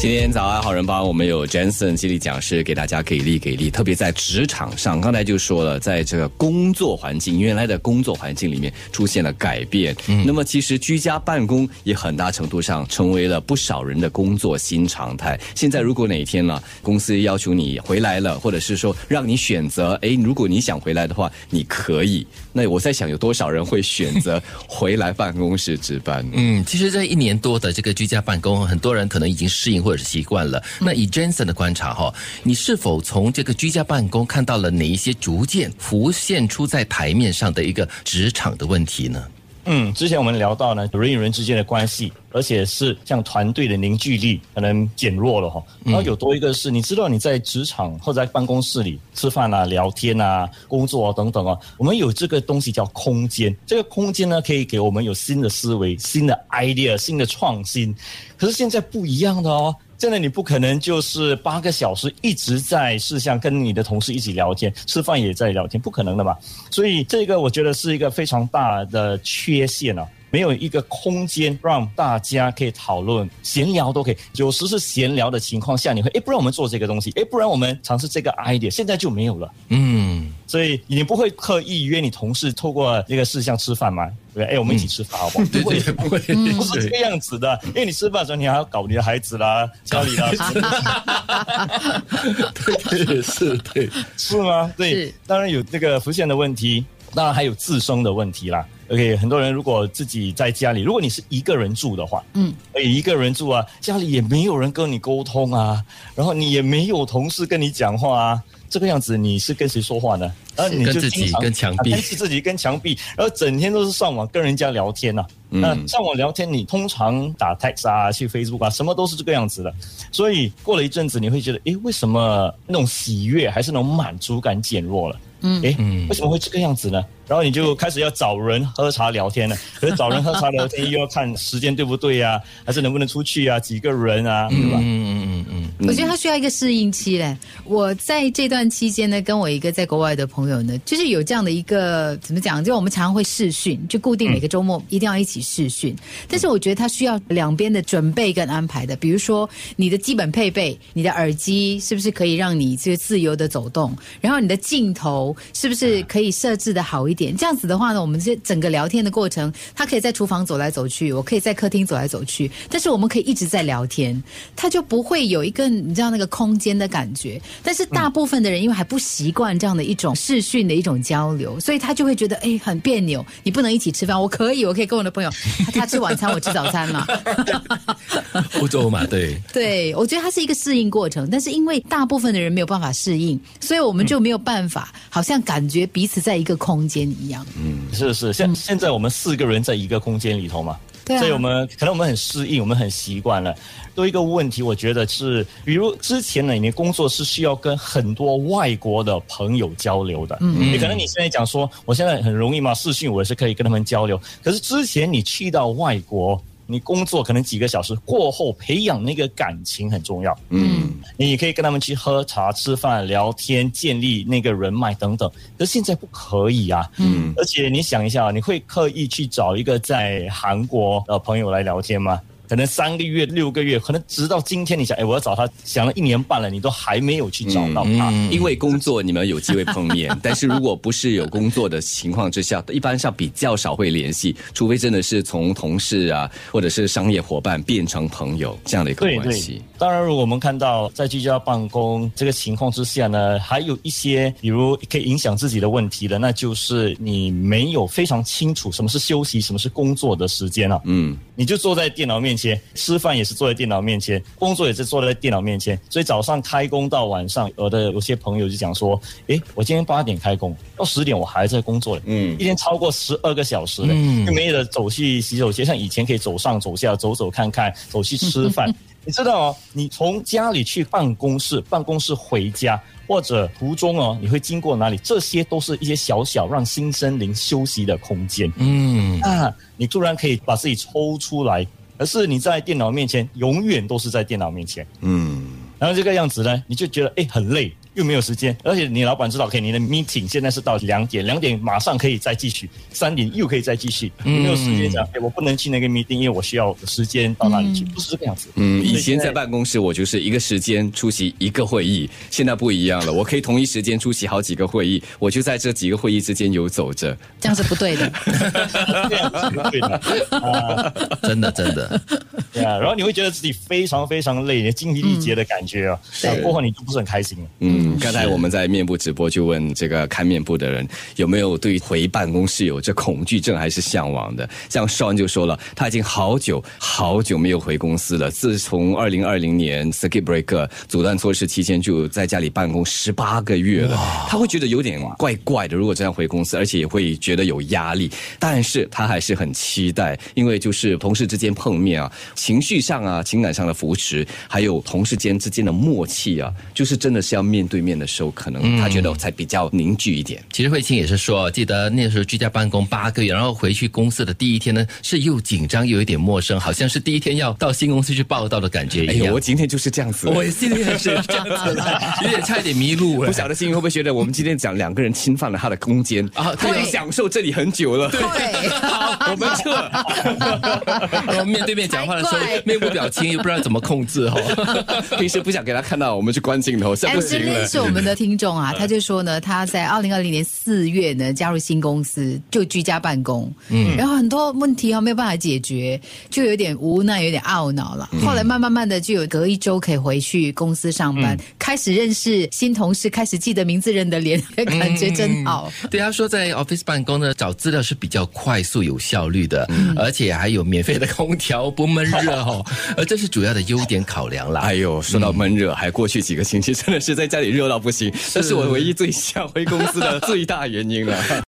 今天早安好人帮我们有 Jensen 激励讲师给大家给力给力，特别在职场上，刚才就说了，在这个工作环境，原来的工作环境里面出现了改变。嗯，那么其实居家办公也很大程度上成为了不少人的工作新常态。现在如果哪一天呢，公司要求你回来了，或者是说让你选择，哎，如果你想回来的话，你可以。那我在想，有多少人会选择回来办公室值班？嗯，其实这一年多的这个居家办公，很多人可能已经适应。或者是习惯了。那以 Jensen 的观察哈，你是否从这个居家办公看到了哪一些逐渐浮现出在台面上的一个职场的问题呢？嗯，之前我们聊到呢，人与人之间的关系，而且是像团队的凝聚力可能减弱了哈。然后有多一个是，你知道你在职场或者在办公室里吃饭啊、聊天啊、工作啊等等啊，我们有这个东西叫空间。这个空间呢，可以给我们有新的思维、新的 idea、新的创新。可是现在不一样的哦。真的，你不可能就是八个小时一直在事项跟你的同事一起聊天，吃饭也在聊天，不可能的嘛。所以这个我觉得是一个非常大的缺陷啊。没有一个空间让大家可以讨论、闲聊都可以。有时是闲聊的情况下，你会哎，不然我们做这个东西，哎，不然我们尝试这个 idea，现在就没有了。嗯，所以你不会刻意约你同事透过那个事项吃饭吗？对，哎，我们一起吃饭好不好？不会，不会，不是这个样子的。因为你吃饭的时候，你还要搞你的孩子啦、家里啦。对，是，对，是吗？对，当然有这个浮现的问题，当然还有自身的问题啦。OK，很多人如果自己在家里，如果你是一个人住的话，嗯，一个人住啊，家里也没有人跟你沟通啊，然后你也没有同事跟你讲话啊，这个样子你是跟谁说话呢？然后你就自己跟墙壁，自己跟墙壁，然后整天都是上网跟人家聊天呐。那上网聊天，你通常打 text 啊，去 Facebook 啊，什么都是这个样子的。所以过了一阵子，你会觉得，诶，为什么那种喜悦还是那种满足感减弱了？嗯，哎，为什么会这个样子呢？然后你就开始要找人喝茶聊天了。可是找人喝茶聊天又要看时间对不对呀？还是能不能出去啊？几个人啊？对吧？嗯嗯嗯嗯。我觉得他需要一个适应期嘞。我在这段期间呢，跟我一个在国外的朋友呢，就是有这样的一个怎么讲？就我们常常会试训，就固定每个周末一定要一起试训。但是我觉得他需要两边的准备跟安排的。比如说你的基本配备，你的耳机是不是可以让你就自由的走动？然后你的镜头是不是可以设置的好一？点这样子的话呢，我们这整个聊天的过程，他可以在厨房走来走去，我可以在客厅走来走去，但是我们可以一直在聊天，他就不会有一个你知道那个空间的感觉。但是大部分的人因为还不习惯这样的一种视讯的一种交流，所以他就会觉得哎很别扭。你不能一起吃饭，我可以，我可以跟我的朋友，他吃晚餐，我吃早餐嘛。欧洲嘛，对对，我觉得它是一个适应过程，但是因为大部分的人没有办法适应，所以我们就没有办法，好像感觉彼此在一个空间。一样，嗯，是是，现现在我们四个人在一个空间里头嘛，所以我们可能我们很适应，我们很习惯了。多一个问题，我觉得是，比如之前呢，你工作是需要跟很多外国的朋友交流的，嗯，你可能你现在讲说，我现在很容易嘛，视讯我也是可以跟他们交流，可是之前你去到外国。你工作可能几个小时过后，培养那个感情很重要。嗯，你可以跟他们去喝茶、吃饭、聊天，建立那个人脉等等。可是现在不可以啊。嗯，而且你想一下，你会刻意去找一个在韩国的朋友来聊天吗？可能三个月、六个月，可能直到今天，你想，哎，我要找他，想了一年半了，你都还没有去找到他。因为工作，你们有机会碰面，但是如果不是有工作的情况之下，一般上比较少会联系，除非真的是从同事啊，或者是商业伙伴变成朋友这样的一个关系。当然，如果我们看到在居家办公这个情况之下呢，还有一些比如可以影响自己的问题的，那就是你没有非常清楚什么是休息，什么是工作的时间啊。嗯，你就坐在电脑面。前吃饭也是坐在电脑面前，工作也是坐在电脑面前，所以早上开工到晚上，我的有些朋友就讲说：“诶，我今天八点开工，到十点我还在工作嗯，一天超过十二个小时嘞，就没得走去洗手间，像以前可以走上走下、走走看看，走去吃饭。你知道哦，你从家里去办公室，办公室回家或者途中哦，你会经过哪里？这些都是一些小小让新生灵休息的空间。嗯，啊，你突然可以把自己抽出来。而是你在电脑面前，永远都是在电脑面前。嗯，然后这个样子呢，你就觉得哎很累。又没有时间，而且你老板知道，OK，你的 meeting 现在是到两点，两点马上可以再继续，三点又可以再继续，没有时间讲，哎，我不能去那个 meeting，因为我需要时间到那里去，不是这个样子。嗯，以前在办公室我就是一个时间出席一个会议，现在不一样了，我可以同一时间出席好几个会议，我就在这几个会议之间游走着，这样是不对的。对的，啊，真的真的，对啊，然后你会觉得自己非常非常累，精疲力竭的感觉啊，过后你就不是很开心了。嗯，刚才我们在面部直播就问这个看面部的人有没有对回办公室有这恐惧症还是向往的，像 Sean 就说了，他已经好久好久没有回公司了，自从二零二零年 Circuit Breaker 阻断措施期间就在家里办公十八个月了，他会觉得有点怪怪的，如果这样回公司，而且也会觉得有压力，但是他还是很期待，因为就是同事之间碰面啊，情绪上啊、情感上的扶持，还有同事间之间的默契啊，就是真的是要面对面的时候，可能他觉得才比较凝聚一点。其实慧清也是说，记得那时候居家办公八个月，然后回去公司的第一天呢，是又紧张又有点陌生，好像是第一天要到新公司去报道的感觉一样。我今天就是这样子，我今天也是这样子，有点差一点迷路。不晓得心怡会不会觉得我们今天讲两个人侵犯了他的空间啊？他已经享受这里很久了。对，好，我们撤。然后面对面讲话的时候，面部表情又不知道怎么控制哈。平时不想给他看到，我们去关镜头，现在不行了。是我们的听众啊，他就说呢，他在二零二零年四月呢加入新公司，就居家办公，嗯，然后很多问题啊没有办法解决，就有点无奈，有点懊恼了。后来慢慢慢的就有隔一周可以回去公司上班，开始认识新同事，开始记得名字、认得脸，感觉真好。对他说，在 office 办公呢，找资料是比较快速、有效率的，而且还有免费的空调，不闷热哦，而 这是主要的优点考量啦。哎呦，说到闷热，还过去几个星期真的是在家里热到不行，这是我唯一最想回公司的 最大原因了。